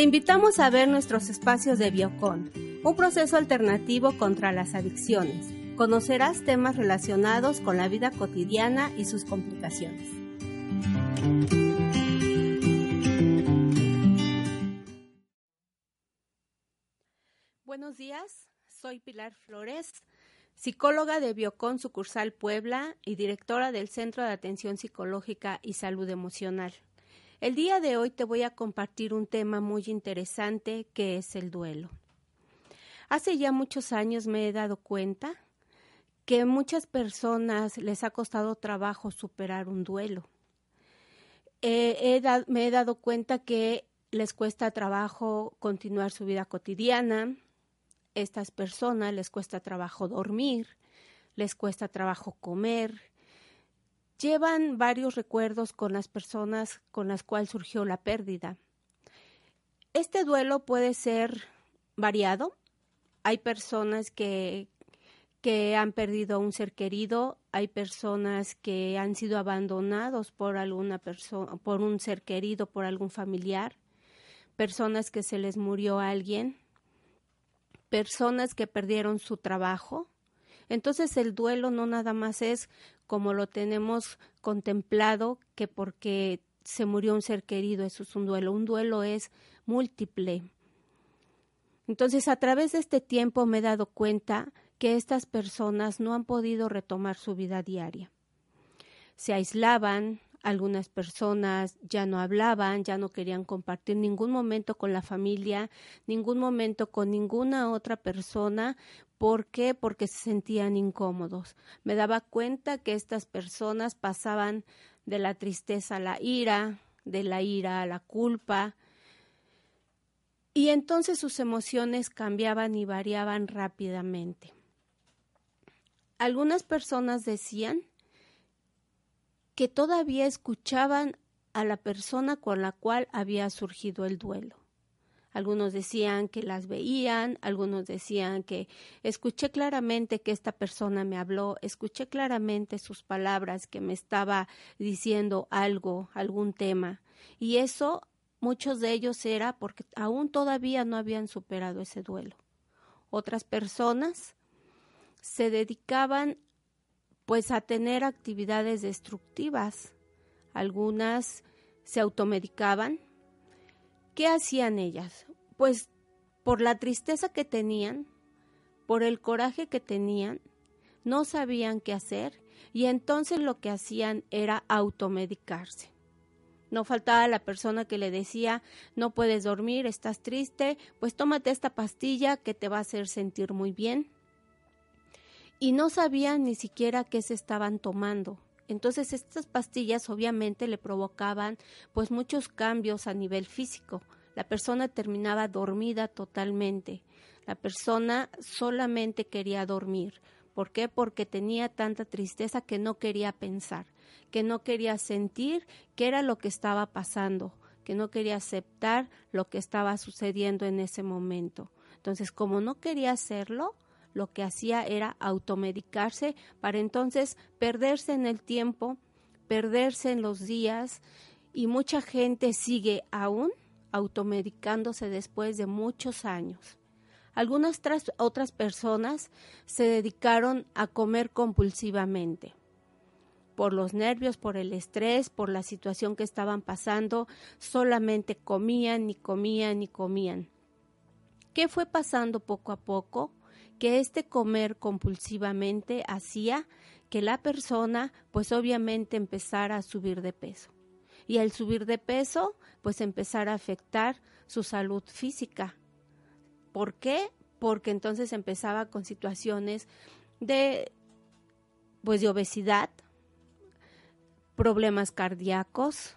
Te invitamos a ver nuestros espacios de Biocon, un proceso alternativo contra las adicciones. Conocerás temas relacionados con la vida cotidiana y sus complicaciones. Buenos días, soy Pilar Flores, psicóloga de Biocon Sucursal Puebla y directora del Centro de Atención Psicológica y Salud Emocional. El día de hoy te voy a compartir un tema muy interesante que es el duelo. Hace ya muchos años me he dado cuenta que muchas personas les ha costado trabajo superar un duelo. me he dado cuenta que les cuesta trabajo continuar su vida cotidiana, estas personas les cuesta trabajo dormir, les cuesta trabajo comer, llevan varios recuerdos con las personas con las cuales surgió la pérdida. Este duelo puede ser variado. Hay personas que, que han perdido a un ser querido, hay personas que han sido abandonados por alguna persona, por un ser querido, por algún familiar, personas que se les murió a alguien, personas que perdieron su trabajo. Entonces el duelo no nada más es como lo tenemos contemplado, que porque se murió un ser querido, eso es un duelo. Un duelo es múltiple. Entonces, a través de este tiempo me he dado cuenta que estas personas no han podido retomar su vida diaria. Se aislaban, algunas personas ya no hablaban, ya no querían compartir ningún momento con la familia, ningún momento con ninguna otra persona. ¿Por qué? Porque se sentían incómodos. Me daba cuenta que estas personas pasaban de la tristeza a la ira, de la ira a la culpa, y entonces sus emociones cambiaban y variaban rápidamente. Algunas personas decían que todavía escuchaban a la persona con la cual había surgido el duelo. Algunos decían que las veían, algunos decían que escuché claramente que esta persona me habló, escuché claramente sus palabras que me estaba diciendo algo, algún tema. Y eso, muchos de ellos era porque aún todavía no habían superado ese duelo. Otras personas se dedicaban pues a tener actividades destructivas. Algunas se automedicaban. ¿Qué hacían ellas? Pues por la tristeza que tenían, por el coraje que tenían, no sabían qué hacer y entonces lo que hacían era automedicarse. No faltaba la persona que le decía, no puedes dormir, estás triste, pues tómate esta pastilla que te va a hacer sentir muy bien y no sabían ni siquiera qué se estaban tomando. Entonces estas pastillas obviamente le provocaban pues muchos cambios a nivel físico. La persona terminaba dormida totalmente. La persona solamente quería dormir. ¿Por qué? Porque tenía tanta tristeza que no quería pensar, que no quería sentir qué era lo que estaba pasando, que no quería aceptar lo que estaba sucediendo en ese momento. Entonces, como no quería hacerlo, lo que hacía era automedicarse para entonces perderse en el tiempo, perderse en los días y mucha gente sigue aún automedicándose después de muchos años. Algunas otras personas se dedicaron a comer compulsivamente por los nervios, por el estrés, por la situación que estaban pasando, solamente comían y comían y comían. ¿Qué fue pasando poco a poco? Que este comer compulsivamente hacía que la persona pues obviamente empezara a subir de peso. Y al subir de peso pues empezara a afectar su salud física. ¿Por qué? Porque entonces empezaba con situaciones de pues de obesidad, problemas cardíacos,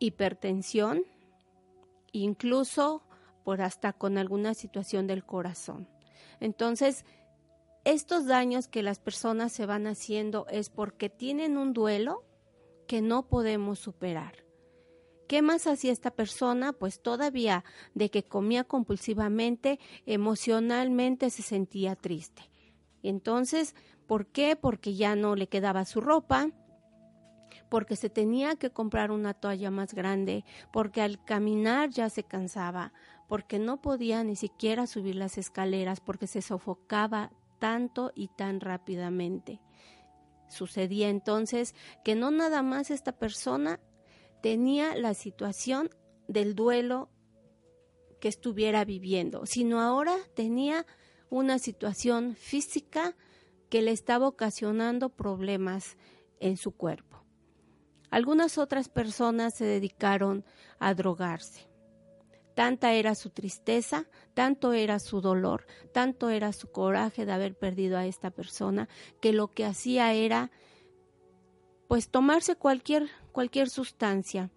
hipertensión, incluso por hasta con alguna situación del corazón. Entonces, estos daños que las personas se van haciendo es porque tienen un duelo que no podemos superar. ¿Qué más hacía esta persona? Pues todavía de que comía compulsivamente, emocionalmente se sentía triste. Entonces, ¿por qué? Porque ya no le quedaba su ropa, porque se tenía que comprar una toalla más grande, porque al caminar ya se cansaba, porque no podía ni siquiera subir las escaleras, porque se sofocaba tanto y tan rápidamente. Sucedía entonces que no nada más esta persona tenía la situación del duelo que estuviera viviendo, sino ahora tenía una situación física que le estaba ocasionando problemas en su cuerpo. Algunas otras personas se dedicaron a drogarse. Tanta era su tristeza, tanto era su dolor, tanto era su coraje de haber perdido a esta persona, que lo que hacía era pues tomarse cualquier cualquier sustancia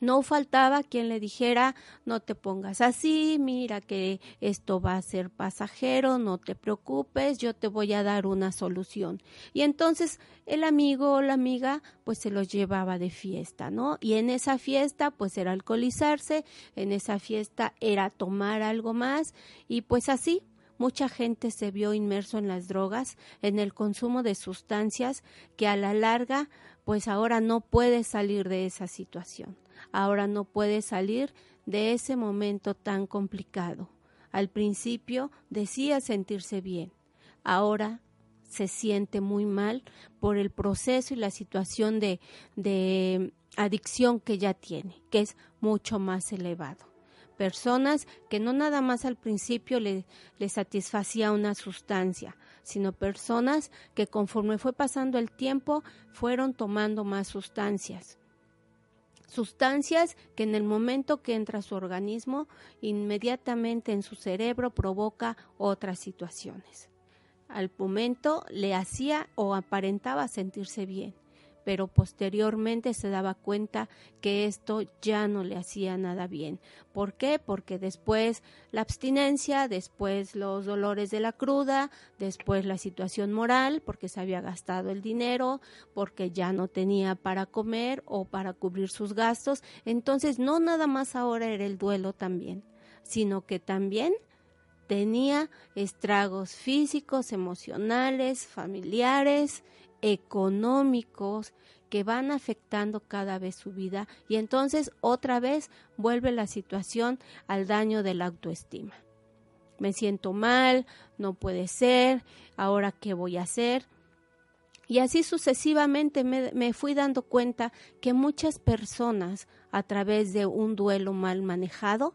no faltaba quien le dijera, no te pongas así, mira que esto va a ser pasajero, no te preocupes, yo te voy a dar una solución. Y entonces el amigo o la amiga pues se los llevaba de fiesta, ¿no? Y en esa fiesta pues era alcoholizarse, en esa fiesta era tomar algo más y pues así mucha gente se vio inmerso en las drogas, en el consumo de sustancias que a la larga pues ahora no puede salir de esa situación ahora no puede salir de ese momento tan complicado. Al principio decía sentirse bien, ahora se siente muy mal por el proceso y la situación de, de adicción que ya tiene, que es mucho más elevado. Personas que no nada más al principio le, le satisfacía una sustancia, sino personas que conforme fue pasando el tiempo fueron tomando más sustancias sustancias que en el momento que entra su organismo, inmediatamente en su cerebro provoca otras situaciones. Al momento le hacía o aparentaba sentirse bien pero posteriormente se daba cuenta que esto ya no le hacía nada bien. ¿Por qué? Porque después la abstinencia, después los dolores de la cruda, después la situación moral, porque se había gastado el dinero, porque ya no tenía para comer o para cubrir sus gastos. Entonces no nada más ahora era el duelo también, sino que también tenía estragos físicos, emocionales, familiares, económicos que van afectando cada vez su vida y entonces otra vez vuelve la situación al daño de la autoestima. Me siento mal, no puede ser, ahora qué voy a hacer. Y así sucesivamente me, me, fui dando cuenta que muchas personas a través de un duelo mal manejado,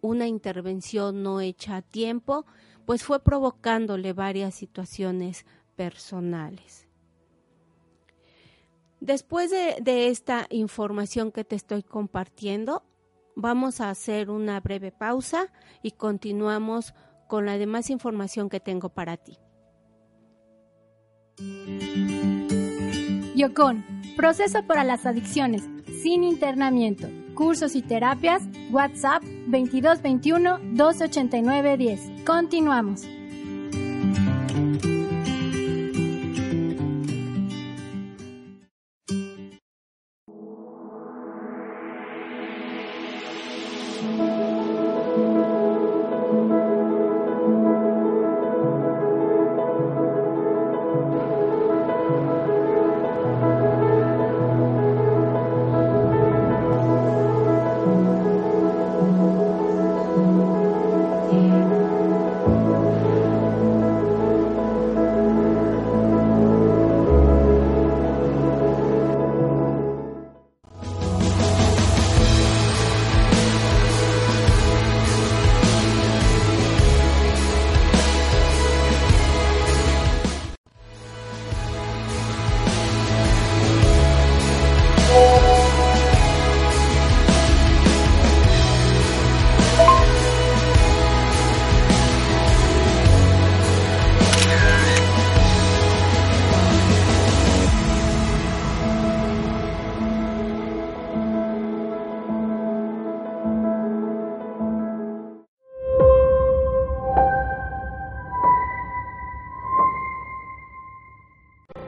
una intervención no hecha a tiempo, pues fue provocándole varias situaciones personales. Después de, esta información que te estoy compartiendo, vamos a hacer una breve pausa y continuamos con la demás información que tengo para ti. Yocon, proceso para las adicciones, sin internamiento, cursos y terapias, WhatsApp 2221 289 10. Continuamos.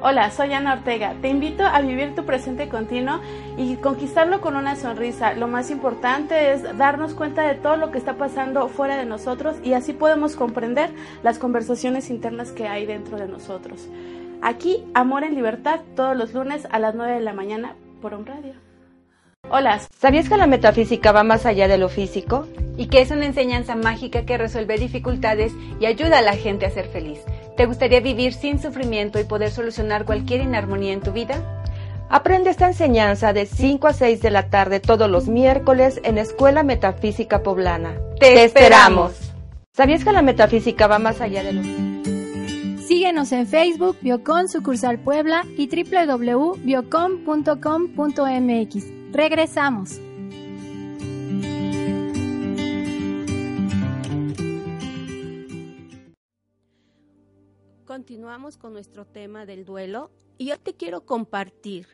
Hola, soy Ana Ortega. Te invito a vivir tu presente continuo y conquistarlo con una sonrisa. Lo más importante es darnos cuenta de todo lo que está pasando fuera de nosotros y así podemos comprender las conversaciones internas que hay dentro de nosotros. Aquí, Amor en Libertad, todos los lunes a las 9 de la mañana por un radio. Hola. ¿Sabías que la metafísica va más allá de lo físico? Y que es una enseñanza mágica que resuelve dificultades y ayuda a la gente a ser feliz. ¿Te gustaría vivir sin sufrimiento y poder solucionar cualquier inarmonía en tu vida? Aprende esta enseñanza de 5 a 6 de la tarde todos los miércoles en Escuela Metafísica Poblana. ¡Te, esperamos! ¿Sabías que la metafísica va más allá de lo Síguenos en Facebook, Biocon Sucursal Puebla y www.biocon.com.mx. Regresamos. Continuamos con nuestro tema del duelo y yo te quiero compartir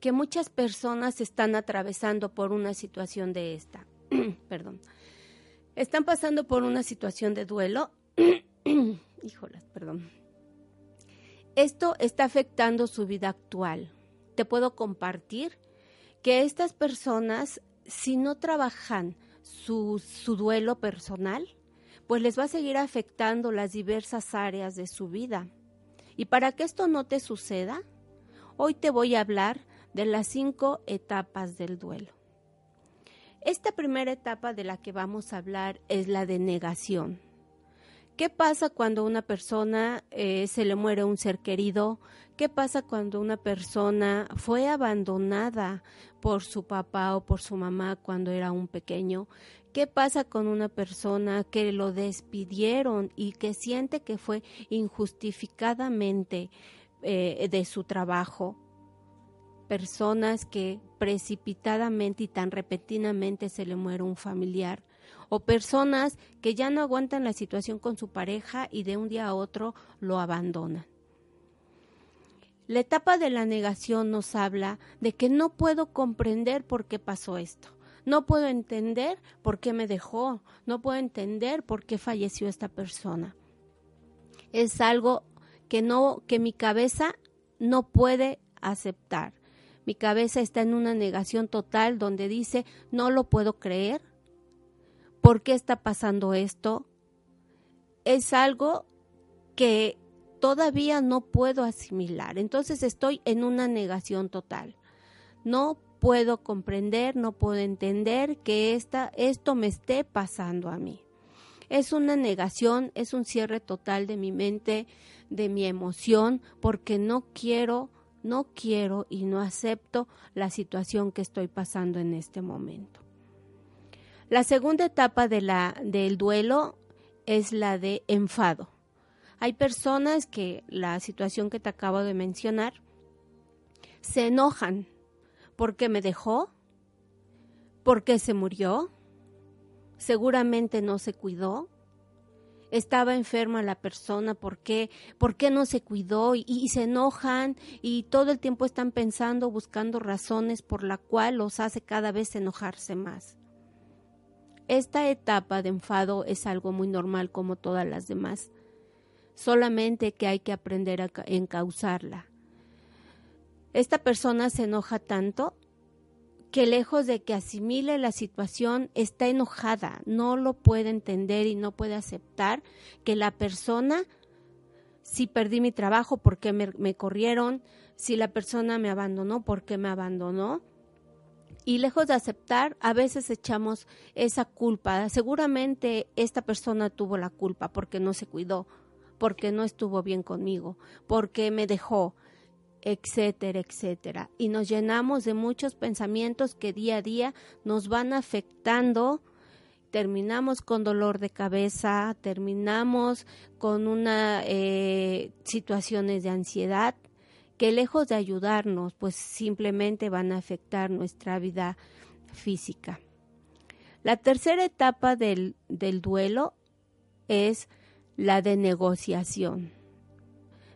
que muchas personas están atravesando por una situación de esta. Perdón. Están pasando por una situación de duelo. Híjolas, perdón. Esto está afectando su vida actual. Te puedo compartir que estas personas, si no trabajan su, su duelo personal, pues les va a seguir afectando las diversas áreas de su vida. Y para que esto no te suceda, hoy te voy a hablar de las cinco etapas del duelo. Esta primera etapa de la que vamos a hablar es la de negación. ¿Qué pasa cuando una persona eh, se le muere un ser querido? ¿Qué pasa cuando una persona fue abandonada por su papá o por su mamá cuando era un pequeño? ¿Qué pasa con una persona que lo despidieron y que siente que fue injustificadamente eh, de su trabajo? Personas que precipitadamente y tan repentinamente se le muere un familiar o personas que ya no aguantan la situación con su pareja y de un día a otro lo abandonan. La etapa de la negación nos habla de que no puedo comprender por qué pasó esto. No puedo entender por qué me dejó, no puedo entender por qué falleció esta persona. Es algo que no que mi cabeza no puede aceptar. Mi cabeza está en una negación total donde dice, no lo puedo creer, ¿Por qué está pasando esto? Es algo que todavía no puedo asimilar. Entonces estoy en una negación total. No puedo comprender, no puedo entender que esta, esto me esté pasando a mí. Es una negación, es un cierre total de mi mente, de mi emoción, porque no quiero, no quiero y no acepto la situación que estoy pasando en este momento. La segunda etapa de la, del duelo es la de enfado. Hay personas que la situación que te acabo de mencionar se enojan porque me dejó, porque se murió, seguramente no se cuidó, estaba enferma la persona, ¿por qué? ¿Por qué no se cuidó? Y, y, se enojan y todo el tiempo están pensando, buscando razones por la cual los hace cada vez enojarse más. Esta etapa de enfado es algo muy normal como todas las demás, solamente que hay que aprender a encauzarla. Esta persona se enoja tanto que lejos de que asimile la situación, está enojada, no lo puede entender y no puede aceptar que la persona, si perdí mi trabajo, ¿por qué me, me corrieron? Si la persona me abandonó, ¿por qué me abandonó? y lejos de aceptar, a veces echamos esa culpa. Seguramente esta persona tuvo la culpa porque no se cuidó, porque no estuvo bien conmigo, porque me dejó, etcétera, etcétera. Y nos llenamos de muchos pensamientos que día a día nos van afectando. Terminamos con dolor de cabeza, terminamos con una eh, situaciones de ansiedad, que lejos de ayudarnos, pues simplemente van a afectar nuestra vida física. La tercera etapa del, del duelo es la de negociación.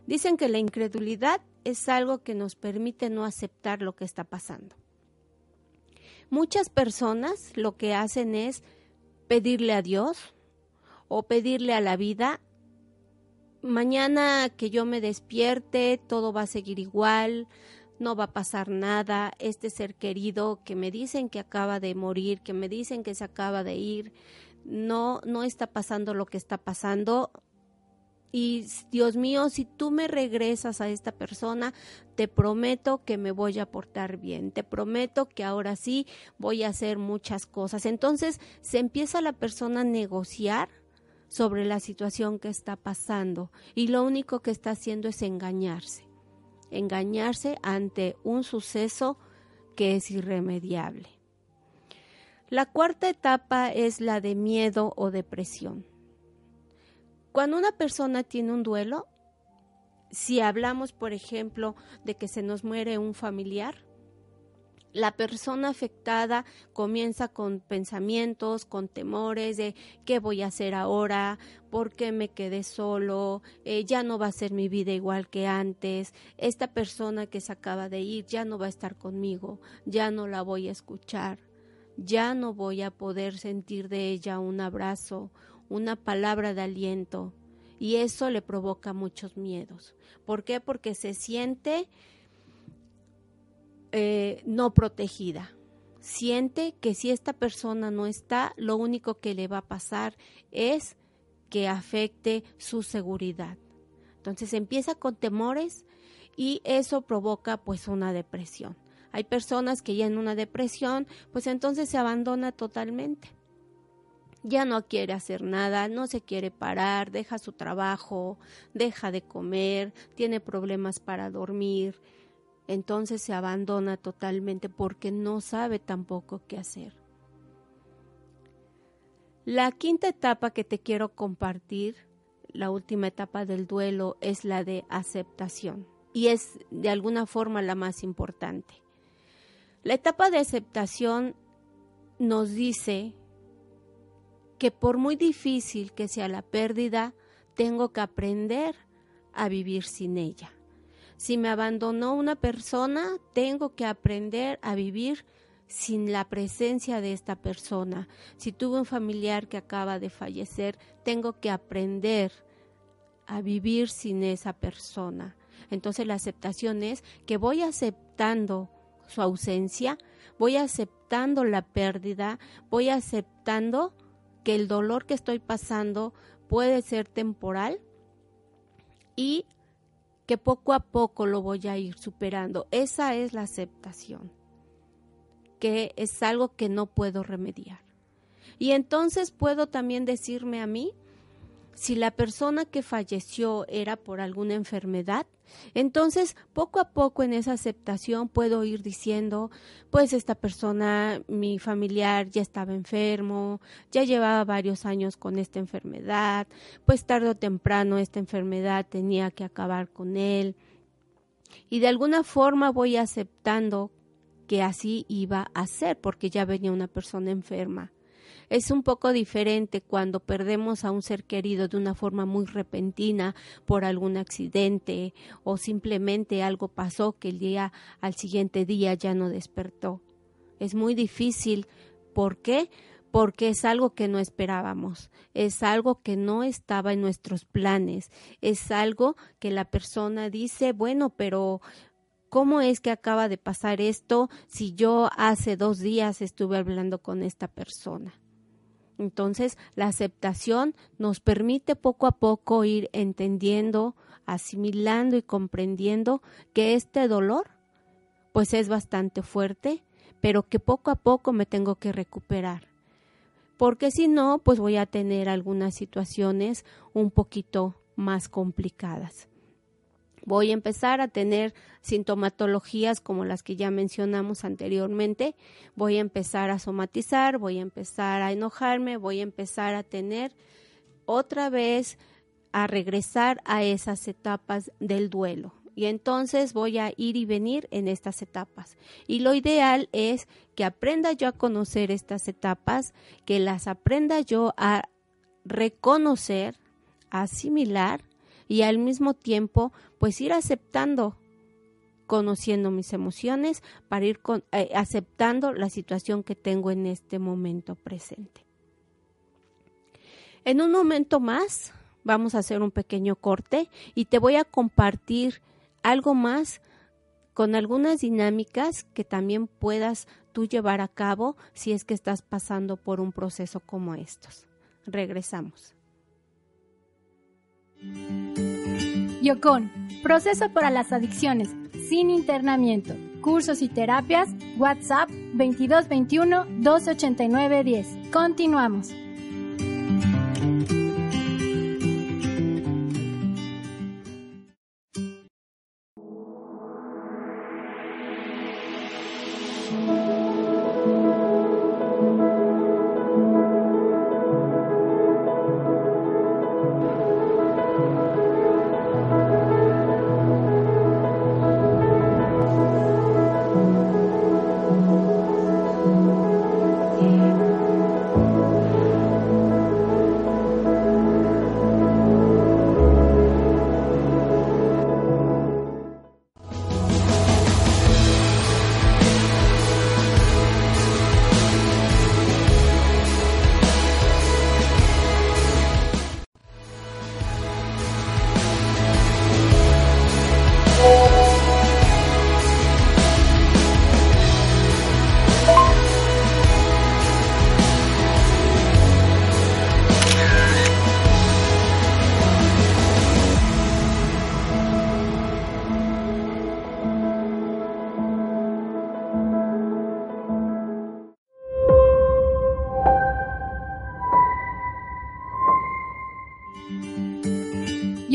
Dicen que la incredulidad es algo que nos permite no aceptar lo que está pasando. Muchas personas lo que hacen es pedirle a Dios o pedirle a la vida mañana que yo me despierte, todo va a seguir igual, no va a pasar nada, este ser querido que me dicen que acaba de morir, que me dicen que se acaba de ir, no, no está pasando lo que está pasando, y Dios mío, si tú me regresas a esta persona, te prometo que me voy a portar bien, te prometo que ahora sí voy a hacer muchas cosas. Entonces se empieza la persona a negociar sobre la situación que está pasando y lo único que está haciendo es engañarse, engañarse ante un suceso que es irremediable. La cuarta etapa es la de miedo o depresión. Cuando una persona tiene un duelo, si hablamos, por ejemplo, de que se nos muere un familiar, la persona afectada comienza con pensamientos, con temores de qué voy a hacer ahora, por qué me quedé solo, eh, ya no va a ser mi vida igual que antes, esta persona que se acaba de ir ya no va a estar conmigo, ya no la voy a escuchar, ya no voy a poder sentir de ella un abrazo, una palabra de aliento y eso le provoca muchos miedos. ¿Por qué? Porque se siente eh, no protegida. Siente que si esta persona no está, lo único que le va a pasar es que afecte su seguridad. Entonces empieza con temores y eso provoca pues una depresión. Hay personas que ya en una depresión pues entonces se abandona totalmente ya no quiere hacer nada, no se quiere parar, deja su trabajo, deja de comer, tiene problemas para dormir, entonces se abandona totalmente porque no sabe tampoco qué hacer. La quinta etapa que te quiero compartir, la última etapa del duelo, es la de aceptación y es de alguna forma la más importante. La etapa de aceptación nos dice que por muy difícil que sea la pérdida, tengo que aprender a vivir sin ella. Si me abandonó una persona, tengo que aprender a vivir sin la presencia de esta persona. Si tuve un familiar que acaba de fallecer, tengo que aprender a vivir sin esa persona. Entonces la aceptación es que voy aceptando su ausencia, voy aceptando la pérdida, voy aceptando que el dolor que estoy pasando puede ser temporal y que poco a poco lo voy a ir superando. Esa es la aceptación, que es algo que no puedo remediar. Y entonces puedo también decirme a mí, si la persona que falleció era por alguna enfermedad, entonces poco a poco en esa aceptación puedo ir diciendo, pues esta persona, mi familiar ya estaba enfermo, ya llevaba varios años con esta enfermedad, pues tarde o temprano esta enfermedad tenía que acabar con él. Y de alguna forma voy aceptando que así iba a ser porque ya venía una persona enferma. Es un poco diferente cuando perdemos a un ser querido de una forma muy repentina por algún accidente o simplemente algo pasó que el día al siguiente día ya no despertó. Es muy difícil. ¿Por qué? porque es algo que no esperábamos, es algo que no estaba en nuestros planes, es algo que la persona dice, bueno, pero ¿cómo es que acaba de pasar esto si yo hace dos días estuve hablando con esta persona? Entonces, la aceptación nos permite poco a poco ir entendiendo, asimilando y comprendiendo que este dolor pues es bastante fuerte, pero que poco a poco me tengo que recuperar. Porque si no, pues voy a tener algunas situaciones un poquito más complicadas voy a empezar a tener sintomatologías como las que ya mencionamos anteriormente, voy a empezar a somatizar, voy a empezar a enojarme, voy a empezar a tener otra vez a regresar a esas etapas del duelo. Y entonces voy a ir y venir en estas etapas. Y lo ideal es que aprenda yo a conocer estas etapas, que las aprenda yo a reconocer, asimilar y al mismo tiempo pues ir aceptando conociendo mis emociones para ir eh, aceptando la situación que tengo en este momento presente. En un momento más vamos a hacer un pequeño corte y te voy a compartir algo más con algunas dinámicas que también puedas tú llevar a cabo si es que estás pasando por un proceso como estos. Regresamos. Yocon, proceso para las adicciones, sin internamiento, cursos y terapias, WhatsApp 2221 289 10. Continuamos.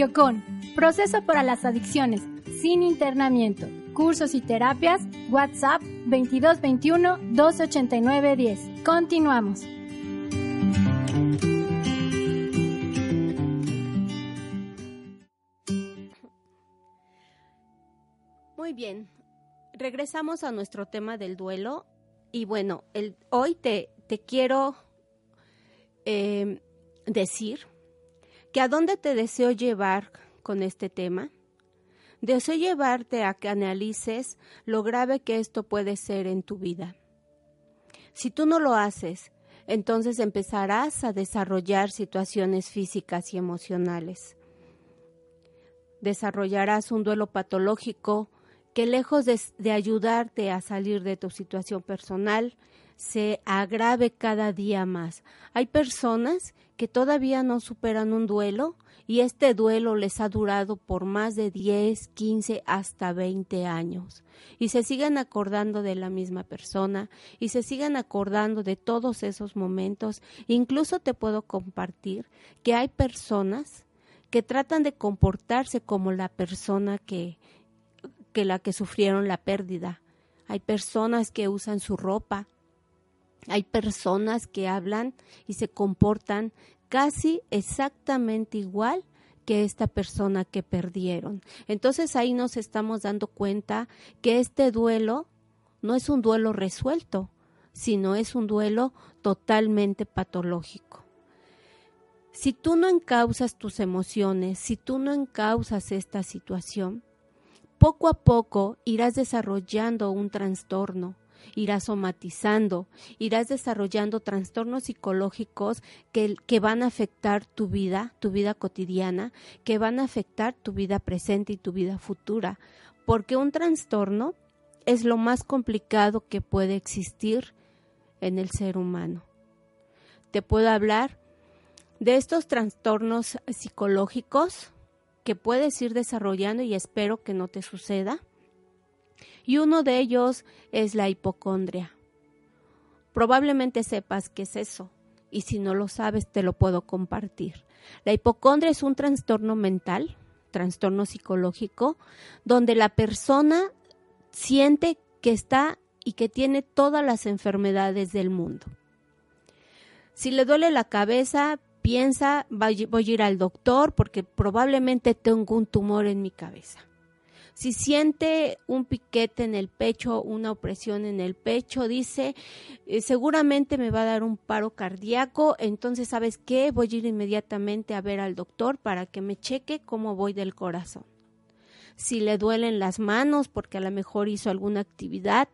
Yocon, proceso para las adicciones, sin internamiento, cursos y terapias, WhatsApp 2221 289 10. Continuamos. Muy bien, regresamos a nuestro tema del duelo y bueno, hoy te, te quiero eh, decir que a dónde te deseo llevar con este tema. Deseo llevarte a que analices lo grave que esto puede ser en tu vida. Si tú no lo haces, entonces empezarás a desarrollar situaciones físicas y emocionales. Desarrollarás un duelo patológico que lejos de, de, ayudarte a salir de tu situación personal, se agrave cada día más. Hay personas que todavía no superan un duelo y este duelo les ha durado por más de 10, 15, hasta 20 años. Y se siguen acordando de la misma persona y se siguen acordando de todos esos momentos. Incluso te puedo compartir que hay personas que tratan de comportarse como la persona que, que la que sufrieron la pérdida. Hay personas que usan su ropa, hay personas que hablan y se comportan casi exactamente igual que esta persona que perdieron. Entonces ahí nos estamos dando cuenta que este duelo no es un duelo resuelto, sino es un duelo totalmente patológico. Si tú no encausas tus emociones, si tú no encausas esta situación, poco a poco irás desarrollando un trastorno, irás somatizando, irás desarrollando trastornos psicológicos que, que, van a afectar tu vida, tu vida cotidiana, que van a afectar tu vida presente y tu vida futura, porque un trastorno es lo más complicado que puede existir en el ser humano. Te puedo hablar de estos trastornos psicológicos que puedes ir desarrollando y espero que no te suceda y uno de ellos es la hipocondria. Probablemente sepas qué es eso y si no lo sabes te lo puedo compartir. La hipocondria es un trastorno mental, trastorno psicológico, donde la persona siente que está y que tiene todas las enfermedades del mundo. Si le duele la cabeza, piensa, voy a ir al doctor porque probablemente tengo un tumor en mi cabeza. Si siente un piquete en el pecho, una opresión en el pecho, dice, eh, seguramente me va a dar un paro cardíaco, entonces, ¿sabes qué? Voy a ir inmediatamente a ver al doctor para que me cheque cómo voy del corazón. Si le duelen las manos porque a lo mejor hizo alguna actividad,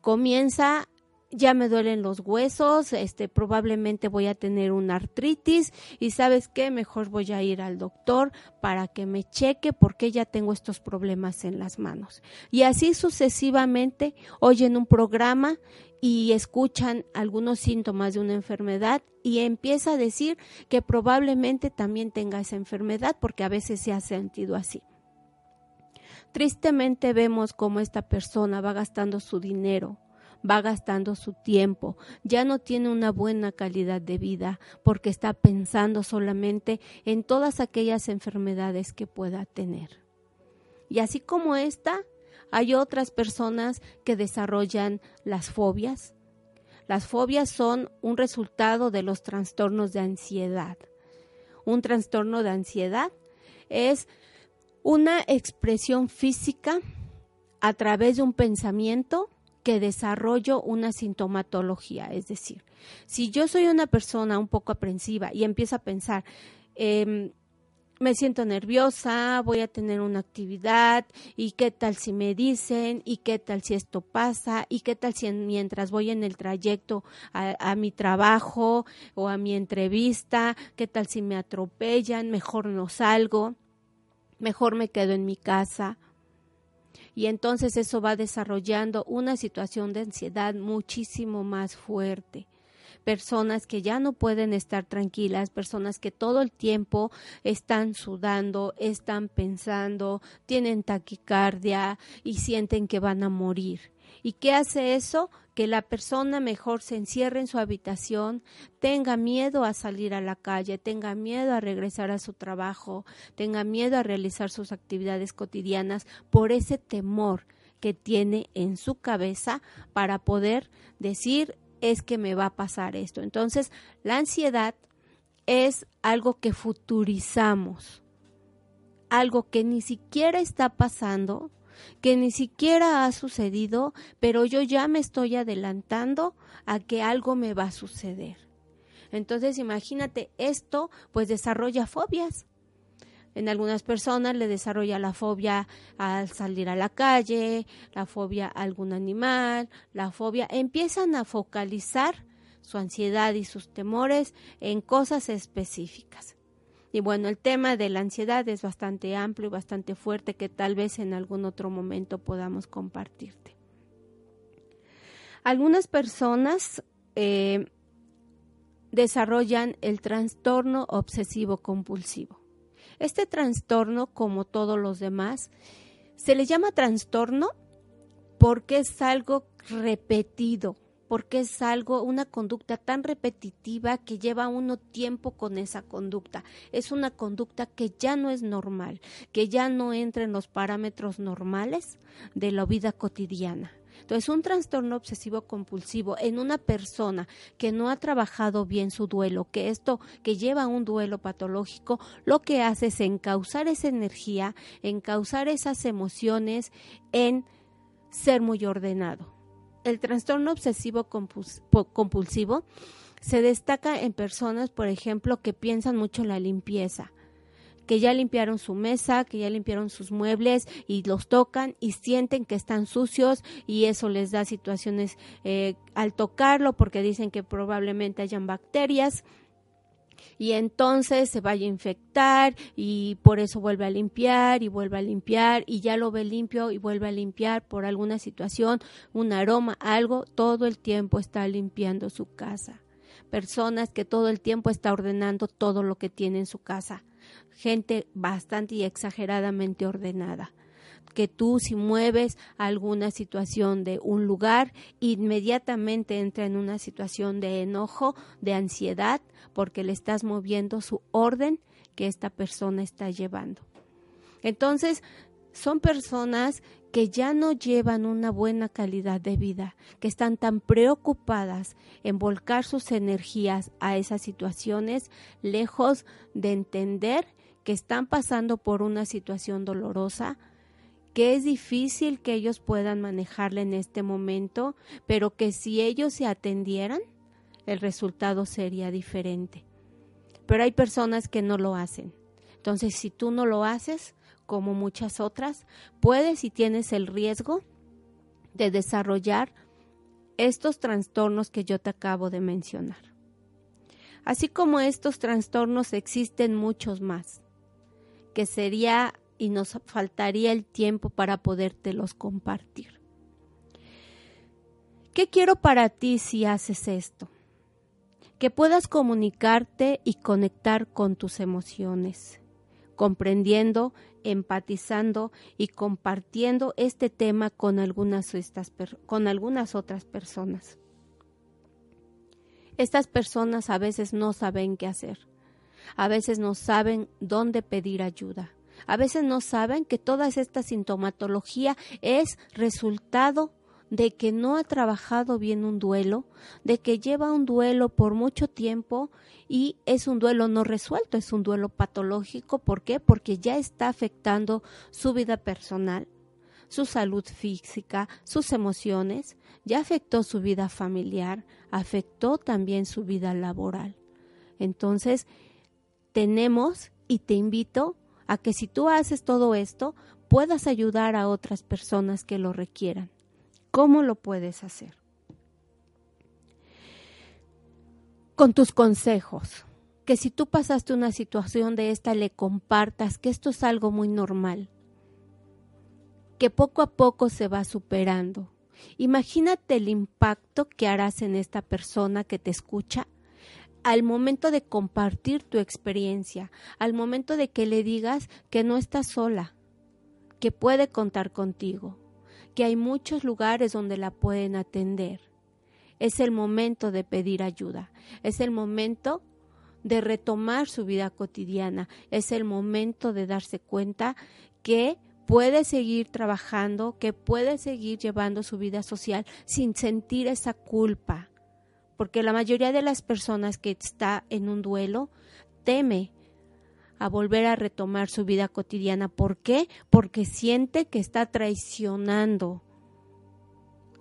comienza ya me duelen los huesos, este probablemente voy a tener una artritis y sabes qué, mejor voy a ir al doctor para que me cheque porque ya tengo estos problemas en las manos. Y así sucesivamente oyen un programa y escuchan algunos síntomas de una enfermedad y empieza a decir que probablemente también tenga esa enfermedad porque a veces se ha sentido así. Tristemente vemos cómo esta persona va gastando su dinero, va gastando su tiempo, ya no tiene una buena calidad de vida porque está pensando solamente en todas aquellas enfermedades que pueda tener. Y así como esta, hay otras personas que desarrollan las fobias. Las fobias son un resultado de los trastornos de ansiedad. Un trastorno de ansiedad es una expresión física a través de un pensamiento que desarrollo una sintomatología. Es decir, si yo soy una persona un poco aprensiva y empiezo a pensar, em, me siento nerviosa, voy a tener una actividad y qué tal si me dicen y qué tal si esto pasa y qué tal si mientras voy en el trayecto a, a, mi trabajo o a mi entrevista, qué tal si me atropellan, mejor no salgo, mejor me quedo en mi casa. Y entonces eso va desarrollando una situación de ansiedad muchísimo más fuerte personas que ya no pueden estar tranquilas, personas que todo el tiempo están sudando, están pensando, tienen taquicardia y sienten que van a morir. ¿Y qué hace eso? Que la persona mejor se encierre en su habitación, tenga miedo a salir a la calle, tenga miedo a regresar a su trabajo, tenga miedo a realizar sus actividades cotidianas por ese temor que tiene en su cabeza para poder decir es que me va a pasar esto. Entonces, la ansiedad es algo que futurizamos, algo que ni siquiera está pasando, que ni siquiera ha sucedido, pero yo ya me estoy adelantando a que algo me va a suceder. Entonces, imagínate, esto pues desarrolla fobias. En algunas personas le desarrolla la fobia al salir a la calle, la fobia a algún animal, la fobia. Empiezan a focalizar su ansiedad y sus temores en cosas específicas. Y bueno, el tema de la ansiedad es bastante amplio y bastante fuerte que tal vez en algún otro momento podamos compartirte. Algunas personas eh, desarrollan el trastorno obsesivo compulsivo. Este trastorno, como todos los demás, se le llama trastorno porque es algo repetido, porque es algo, una conducta tan repetitiva que lleva uno tiempo con esa conducta. Es una conducta que ya no es normal, que ya no entra en los parámetros normales de la vida cotidiana. Entonces, un trastorno obsesivo compulsivo en una persona que no ha trabajado bien su duelo, que esto que lleva un duelo patológico, lo que hace es encauzar esa energía, encauzar esas emociones en ser muy ordenado. El trastorno obsesivo compulsivo se destaca en personas, por ejemplo, que piensan mucho en la limpieza, que ya limpiaron su mesa, que ya limpiaron sus muebles y los tocan y sienten que están sucios y eso les da situaciones eh, al tocarlo porque dicen que probablemente hayan bacterias y entonces se vaya a infectar y por eso vuelve a limpiar y vuelve a limpiar y ya lo ve limpio y vuelve a limpiar por alguna situación, un aroma, algo, todo el tiempo está limpiando su casa. Personas que todo el tiempo está ordenando todo lo que tiene en su casa gente bastante y exageradamente ordenada que tú si mueves alguna situación de un lugar, inmediatamente entra en una situación de enojo, de ansiedad, porque le estás moviendo su orden que esta persona está llevando. Entonces, son personas que ya no llevan una buena calidad de vida, que están tan preocupadas en volcar sus energías a esas situaciones, lejos de entender están pasando por una situación dolorosa, que es difícil que ellos puedan manejarla en este momento, pero que si ellos se atendieran, el resultado sería diferente. Pero hay personas que no lo hacen. Entonces, si tú no lo haces, como muchas otras, puedes y tienes el riesgo de desarrollar estos trastornos que yo te acabo de mencionar. Así como estos trastornos existen muchos más, que sería y nos faltaría el tiempo para podértelos compartir. ¿Qué quiero para ti si haces esto? Que puedas comunicarte y conectar con tus emociones, comprendiendo, empatizando y compartiendo este tema con algunas, con algunas otras personas. Estas personas a veces no saben qué hacer, a veces no saben dónde pedir ayuda, a veces no saben que toda esta sintomatología es resultado de que no ha trabajado bien un duelo, de que lleva un duelo por mucho tiempo y es un duelo no resuelto, es un duelo patológico. ¿Por qué? Porque ya está afectando su vida personal, su salud física, sus emociones, ya afectó su vida familiar, afectó también su vida laboral. Entonces, tenemos y te invito a que si tú haces todo esto, puedas ayudar a otras personas que lo requieran. ¿Cómo lo puedes hacer? Con tus consejos. Que si tú pasaste una situación de esta, le compartas que esto es algo muy normal que poco a poco se va superando. Imagínate el impacto que harás en esta persona que te escucha al momento de compartir tu experiencia, al momento de que le digas que no estás sola, que puede contar contigo, que hay muchos lugares donde la pueden atender. Es el momento de pedir ayuda, es el momento de retomar su vida cotidiana, es el momento de darse cuenta que puede seguir trabajando, que puede seguir llevando su vida social sin sentir esa culpa. Porque la mayoría de las personas que está en un duelo teme a volver a retomar su vida cotidiana. ¿Por qué? Porque siente que está traicionando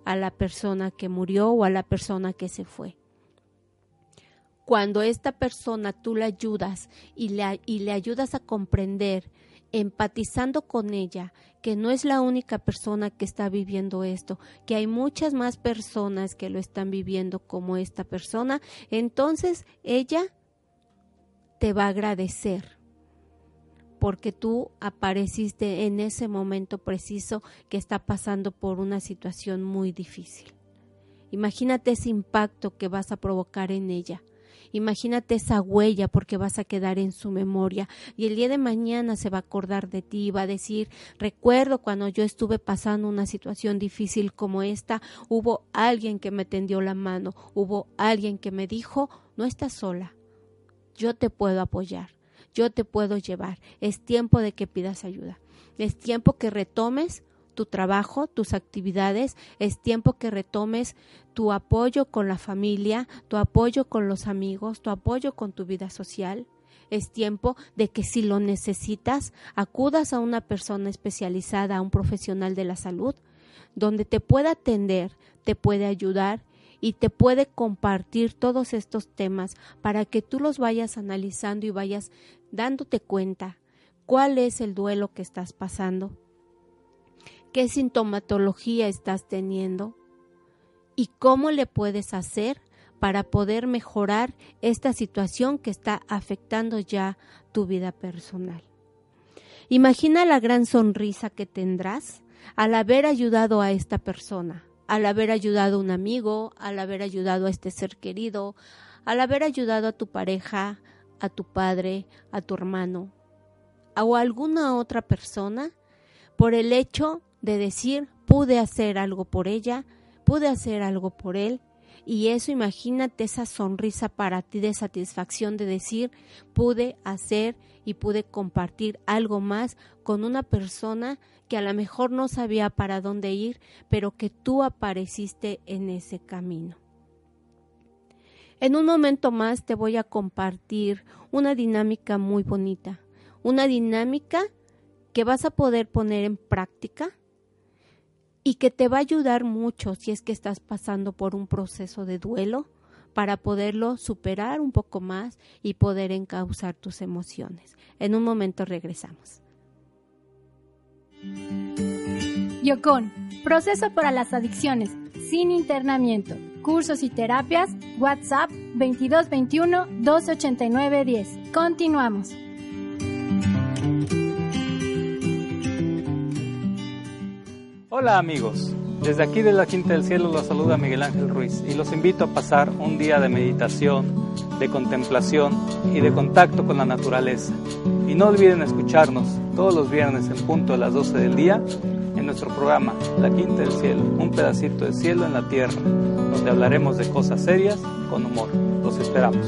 a la persona que murió o a la persona que se fue. Cuando esta persona tú la ayudas y le, y le ayudas a comprender empatizando con ella, que no es la única persona que está viviendo esto, que hay muchas más personas que lo están viviendo como esta persona, entonces ella te va a agradecer porque tú apareciste en ese momento preciso que está pasando por una situación muy difícil. Imagínate ese impacto que vas a provocar en ella. Imagínate esa huella porque vas a quedar en su memoria. Y el día de mañana se va a acordar de ti y va a decir, recuerdo cuando yo estuve pasando una situación difícil como esta, hubo alguien que me tendió la mano, hubo alguien que me dijo, no estás sola, yo te puedo apoyar, yo te puedo llevar, es tiempo de que pidas ayuda, es tiempo que retomes tu trabajo, tus actividades, es tiempo que retomes tu apoyo con la familia, tu apoyo con los amigos, tu apoyo con tu vida social. Es tiempo de que si lo necesitas, acudas a una persona especializada, a un profesional de la salud, donde te pueda atender, te puede ayudar y te puede compartir todos estos temas para que tú los vayas analizando y vayas dándote cuenta cuál es el duelo que estás pasando, qué sintomatología estás teniendo y cómo le puedes hacer para poder mejorar esta situación que está afectando ya tu vida personal. Imagina la gran sonrisa que tendrás al haber ayudado a esta persona, al haber ayudado a un amigo, al haber ayudado a este ser querido, al haber ayudado a tu pareja, a tu padre, a tu hermano o a alguna otra persona por el hecho de decir, pude hacer algo por ella, pude hacer algo por él. Y eso imagínate esa sonrisa para ti de satisfacción de decir, pude hacer y pude compartir algo más con una persona que a lo mejor no sabía para dónde ir, pero que tú apareciste en ese camino. En un momento más te voy a compartir una dinámica muy bonita, una dinámica que vas a poder poner en práctica y que te va a ayudar mucho si es que estás pasando por un proceso de duelo para poderlo superar un poco más y poder encauzar tus emociones. En un momento regresamos. Yocon, proceso para las adicciones sin internamiento. Cursos y terapias, WhatsApp 2221 289 10. Continuamos. Hola amigos, desde aquí de la Quinta del Cielo los saluda Miguel Ángel Ruiz y los invito a pasar un día de meditación, de contemplación y de contacto con la naturaleza. Y no olviden escucharnos todos los viernes en punto de las 12 del día en nuestro programa La Quinta del Cielo, un pedacito de cielo en la tierra, donde hablaremos de cosas serias con humor. Los esperamos.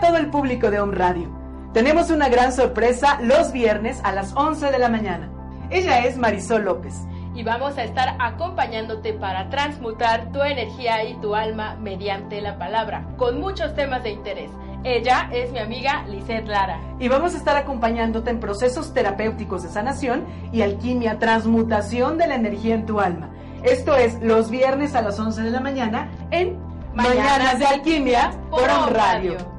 A todo el público de Home Radio. Tenemos una gran sorpresa los viernes a las 11 de la mañana. Ella es Marisol López. Y vamos a estar acompañándote para transmutar tu energía y tu alma mediante la palabra, con muchos temas de interés. Ella es mi amiga Lisette Lara. Y vamos a estar acompañándote en procesos terapéuticos de sanación y alquimia, transmutación de la energía en tu alma. Esto es los viernes a las 11 de la mañana en Mañanas, de Alquimia por On Radio.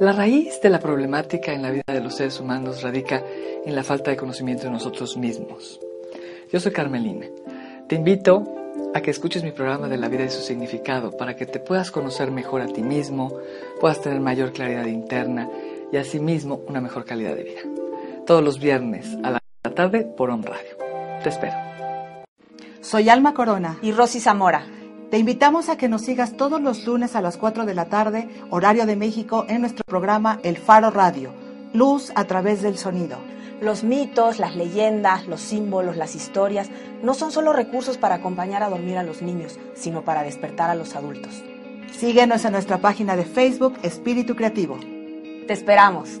La raíz de la problemática en la vida de los seres humanos radica en la falta de conocimiento de nosotros mismos. Yo soy Carmelina. Te invito a que escuches mi programa de la vida y su significado para que te puedas conocer mejor a ti mismo, puedas tener mayor claridad interna y asimismo una mejor calidad de vida. Todos los viernes a la tarde por On Radio. Te espero. Soy Alma Corona y Rosy Zamora. Te invitamos a que nos sigas todos los lunes a las 4 de la tarde, horario de México, en nuestro programa El Faro Radio, Luz a través del sonido. Los mitos, las leyendas, los símbolos, las historias no son solo recursos para acompañar a dormir a los niños, sino para despertar a los adultos. Síguenos en nuestra página de Facebook Espíritu Creativo. Te esperamos.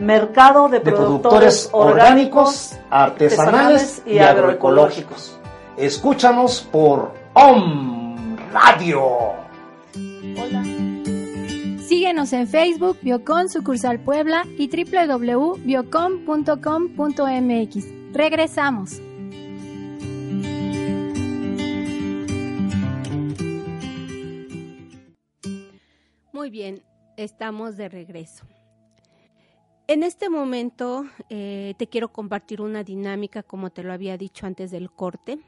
Mercado de, productores, orgánicos, artesanales, y, agroecológicos. Escúchanos por OM Radio. Hola. Síguenos en Facebook, Biocon Sucursal Puebla y www.biocon.com.mx. Regresamos. Muy bien, estamos de regreso. En este momento eh, te quiero compartir una dinámica, como te lo había dicho antes del corte,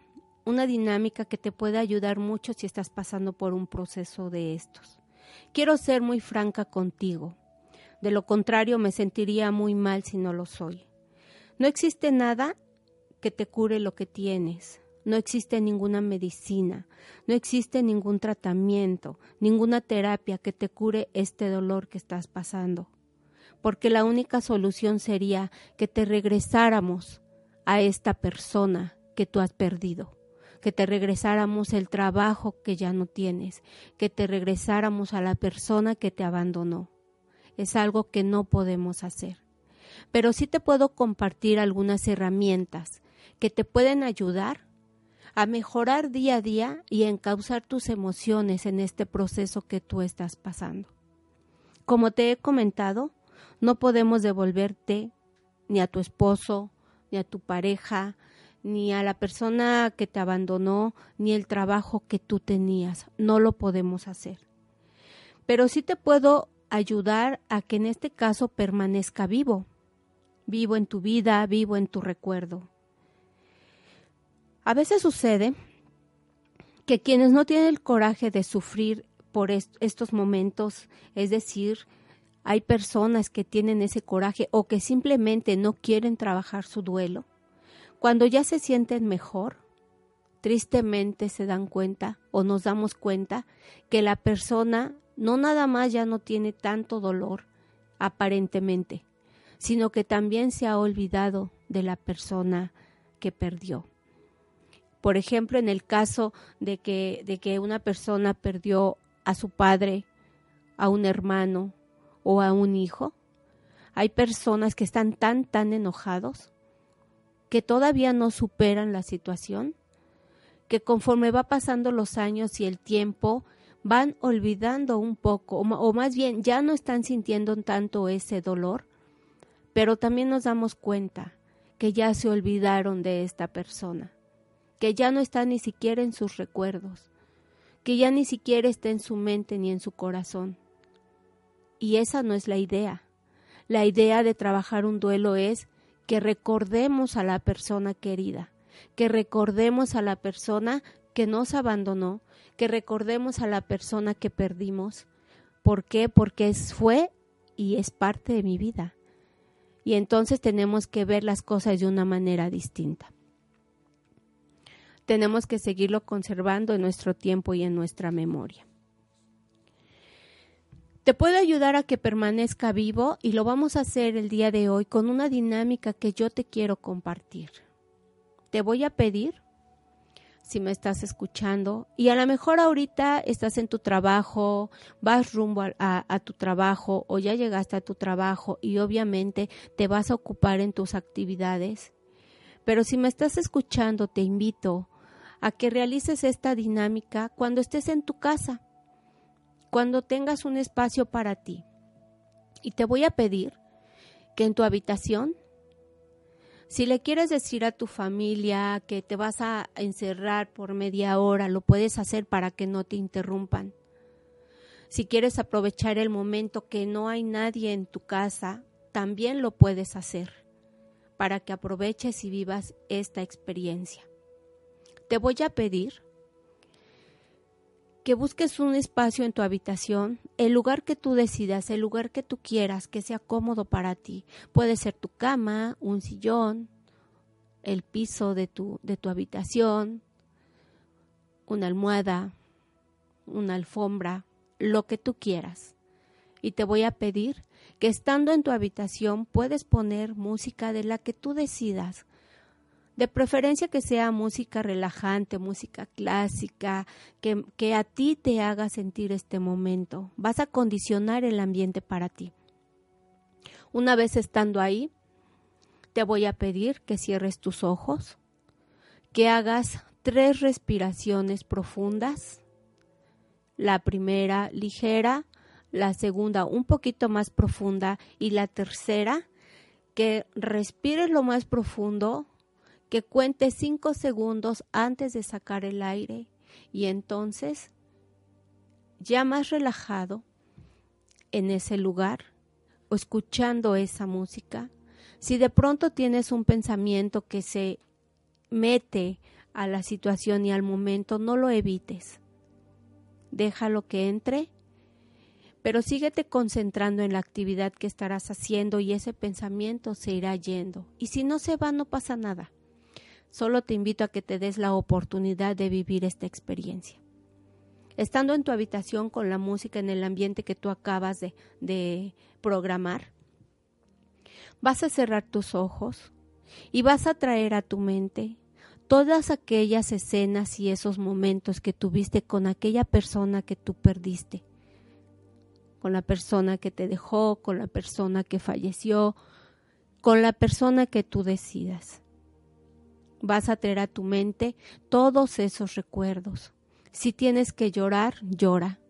una dinámica que te puede ayudar mucho si estás pasando por un proceso de estos. Quiero ser muy franca contigo. De lo contrario, me sentiría muy mal si no lo soy. No existe nada que te cure lo que tienes. No existe ninguna medicina, no existe ningún tratamiento, ninguna terapia que te cure este dolor que estás pasando porque la única solución sería que te regresáramos a esta persona que tú has perdido, que te regresáramos el trabajo que ya no tienes, que te regresáramos a la persona que te abandonó. Es algo que no podemos hacer. Pero sí te puedo compartir algunas herramientas que te pueden ayudar a mejorar día a día y a encauzar tus emociones en este proceso que tú estás pasando. Como te he comentado, no podemos devolverte ni a tu esposo, ni a tu pareja, ni a la persona que te abandonó, ni el trabajo que tú tenías. No lo podemos hacer. Pero sí te puedo ayudar a que en este caso permanezca vivo, vivo en tu vida, vivo en tu recuerdo. A veces sucede que quienes no tienen el coraje de sufrir por estos momentos, es decir, hay personas que tienen ese coraje o que simplemente no quieren trabajar su duelo. Cuando ya se sienten mejor, tristemente se dan cuenta o nos damos cuenta que la persona no nada más ya no tiene tanto dolor, aparentemente, sino que también se ha olvidado de la persona que perdió. Por ejemplo, en el caso de que, de que una persona perdió a su padre, a un hermano o a un hijo, hay personas que están tan, tan enojados que todavía no superan la situación, que conforme va pasando los años y el tiempo, van olvidando un poco, o, más bien ya no están sintiendo tanto ese dolor, pero también nos damos cuenta que ya se olvidaron de esta persona, que ya no está ni siquiera en sus recuerdos, que ya ni siquiera está en su mente ni en su corazón. Y esa no es la idea. La idea de trabajar un duelo es que recordemos a la persona querida, que recordemos a la persona que nos abandonó, que recordemos a la persona que perdimos. ¿Por qué? Porque fue y es parte de mi vida. Y entonces tenemos que ver las cosas de una manera distinta. Tenemos que seguirlo conservando en nuestro tiempo y en nuestra memoria. Te puedo ayudar a que permanezca vivo y lo vamos a hacer el día de hoy con una dinámica que yo te quiero compartir. Te voy a pedir si me estás escuchando y a lo mejor ahorita estás en tu trabajo, vas rumbo a, tu trabajo o ya llegaste a tu trabajo y obviamente te vas a ocupar en tus actividades. Pero si me estás escuchando, te invito a que realices esta dinámica cuando estés en tu casa, cuando tengas un espacio para ti. Y te voy a pedir que en tu habitación si le quieres decir a tu familia que te vas a encerrar por media hora, lo puedes hacer para que no te interrumpan. Si quieres aprovechar el momento que no hay nadie en tu casa, también lo puedes hacer para que aproveches y vivas esta experiencia. Te voy a pedir que busques un espacio en tu habitación, el lugar que tú decidas, el lugar que tú quieras, que sea cómodo para ti. Puede ser tu cama, un sillón, el piso de tu, de tu habitación, una almohada, una alfombra, lo que tú quieras. Y te voy a pedir que estando en tu habitación puedes poner música de la que tú decidas, de preferencia que sea música relajante, música clásica, que, que, a ti te haga sentir este momento. Vas a condicionar el ambiente para ti. Una vez estando ahí, te voy a pedir que cierres tus ojos, que hagas tres respiraciones profundas. La primera ligera, la segunda un poquito más profunda y la tercera que respires lo más profundo que cuente cinco segundos antes de sacar el aire y entonces, ya más relajado en ese lugar o escuchando esa música, si de pronto tienes un pensamiento que se mete a la situación y al momento, no lo evites. Déjalo que entre, pero síguete concentrando en la actividad que estarás haciendo y ese pensamiento se irá yendo. Y si no se va, no pasa nada. Solo te invito a que te des la oportunidad de vivir esta experiencia. Estando en tu habitación con la música en el ambiente que tú acabas de, programar, vas a cerrar tus ojos y vas a traer a tu mente todas aquellas escenas y esos momentos que tuviste con aquella persona que tú perdiste, con la persona que te dejó, con la persona que falleció, con la persona que tú decidas vas a traer a tu mente todos esos recuerdos. Si tienes que llorar, llora.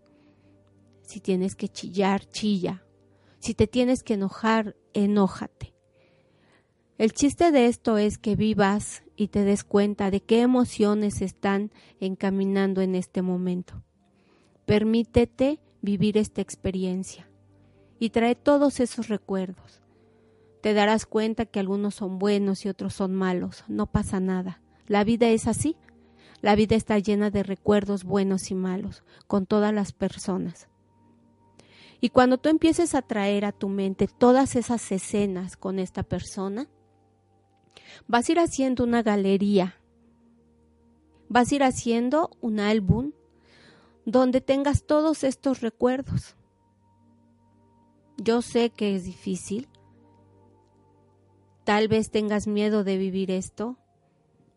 Si tienes que chillar, chilla. Si te tienes que enojar, enójate. El chiste de esto es que vivas y te des cuenta de qué emociones están encaminando en este momento. Permítete vivir esta experiencia y trae todos esos recuerdos. Te darás cuenta que algunos son buenos y otros son malos. No pasa nada. La vida es así. La vida está llena de recuerdos buenos y malos con todas las personas. Y cuando tú empieces a traer a tu mente todas esas escenas con esta persona, vas a ir haciendo una galería, vas a ir haciendo un álbum donde tengas todos estos recuerdos. Yo sé que es difícil, tal vez tengas miedo de vivir esto,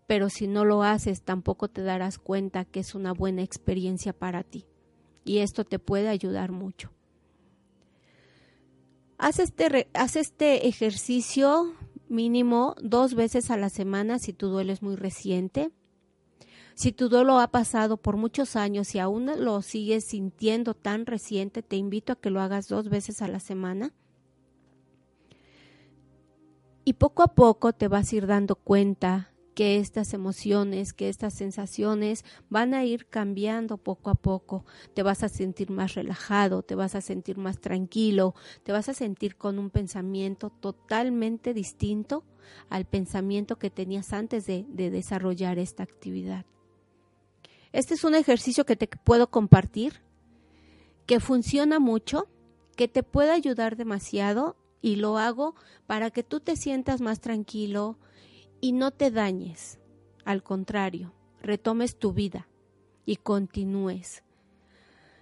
pero si no lo haces tampoco te darás cuenta que es una buena experiencia para ti y esto te puede ayudar mucho. Haz este, haz este ejercicio mínimo dos veces a la semana si tu duelo es muy reciente. Si tu duelo ha pasado por muchos años y aún lo sigues sintiendo tan reciente, te invito a que lo hagas dos veces a la semana. Y poco a poco te vas a ir dando cuenta que estas emociones, que estas sensaciones van a ir cambiando poco a poco. Te vas a sentir más relajado, te vas a sentir más tranquilo, te vas a sentir con un pensamiento totalmente distinto al pensamiento que tenías antes de, desarrollar esta actividad. Este es un ejercicio que te puedo compartir, que funciona mucho, que te puede ayudar demasiado y lo hago para que tú te sientas más tranquilo, y no te dañes, al contrario, retomes tu vida y continúes.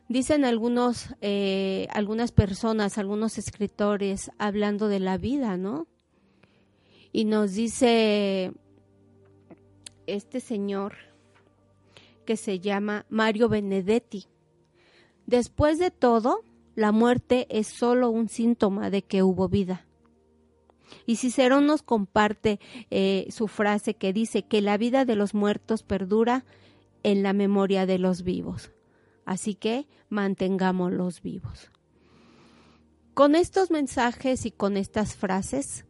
Dicen algunos, eh, algunas personas, algunos escritores hablando de la vida, ¿no? Y nos dice este señor que se llama Mario Benedetti. Después de todo, la muerte es solo un síntoma de que hubo vida. Y Cicerón nos comparte eh, su frase que dice que la vida de los muertos perdura en la memoria de los vivos. Así que mantengámoslos vivos. Con estos mensajes y con estas frases,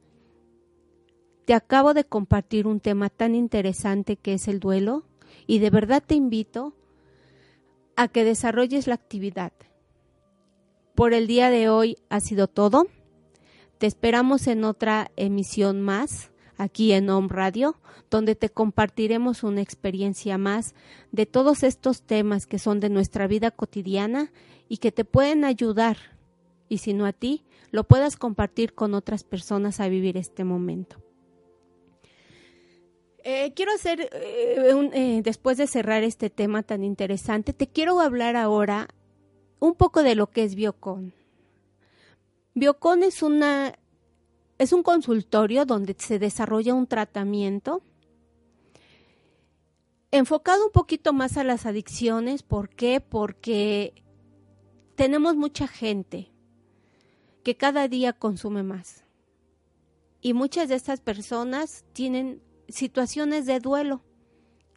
te acabo de compartir un tema tan interesante que es el duelo y de verdad te invito a que desarrolles la actividad. Por el día de hoy ha sido todo. Te esperamos en otra emisión más aquí en Home Radio, donde te compartiremos una experiencia más de todos estos temas que son de nuestra vida cotidiana y que te pueden ayudar, y si no a ti, lo puedas compartir con otras personas a vivir este momento. Eh, quiero hacer, eh, eh, después de cerrar este tema tan interesante, te quiero hablar ahora un poco de lo que es Biocon. Biocon es una es un consultorio donde se desarrolla un tratamiento enfocado un poquito más a las adicciones. ¿Por qué? Porque tenemos mucha gente que cada día consume más. Y muchas de estas personas tienen situaciones de duelo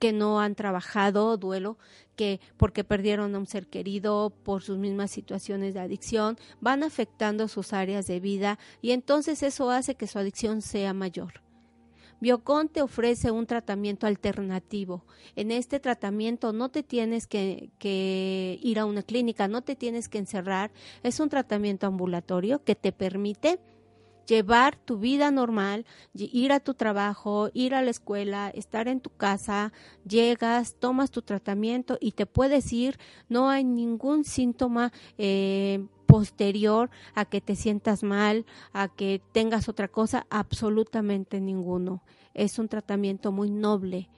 que no han trabajado, duelo que porque perdieron a un ser querido, por sus mismas situaciones de adicción, van afectando sus áreas de vida y entonces eso hace que su adicción sea mayor. Biocon te ofrece un tratamiento alternativo. En este tratamiento no te tienes que, que, ir a una clínica, no te tienes que encerrar. Es un tratamiento ambulatorio que te permite llevar tu vida normal, ir a tu trabajo, ir a la escuela, estar en tu casa, llegas, tomas tu tratamiento y te puedes ir, no hay ningún síntoma eh, posterior a que te sientas mal, a que tengas otra cosa, absolutamente ninguno. Es un tratamiento muy noble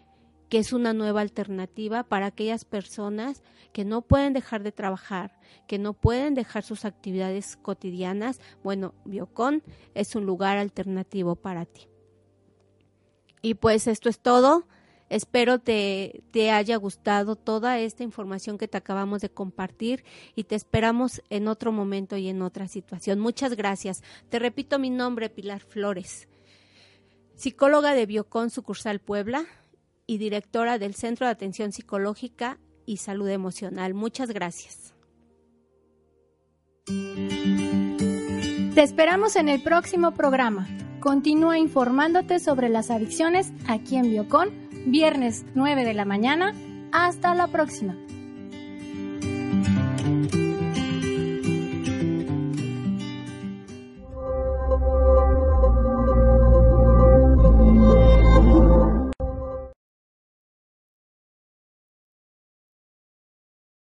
que es una nueva alternativa para aquellas personas que no pueden dejar de trabajar, que no pueden dejar sus actividades cotidianas. Bueno, Biocon es un lugar alternativo para ti. Y pues esto es todo. Espero te, te haya gustado toda esta información que te acabamos de compartir y te esperamos en otro momento y en otra situación. Muchas gracias. Te repito mi nombre, Pilar Flores, psicóloga de Biocon Sucursal Puebla y directora del Centro de Atención Psicológica y Salud Emocional. Muchas gracias. Te esperamos en el próximo programa. Continúa informándote sobre las adicciones aquí en Biocon, viernes 9 de la mañana. Hasta la próxima.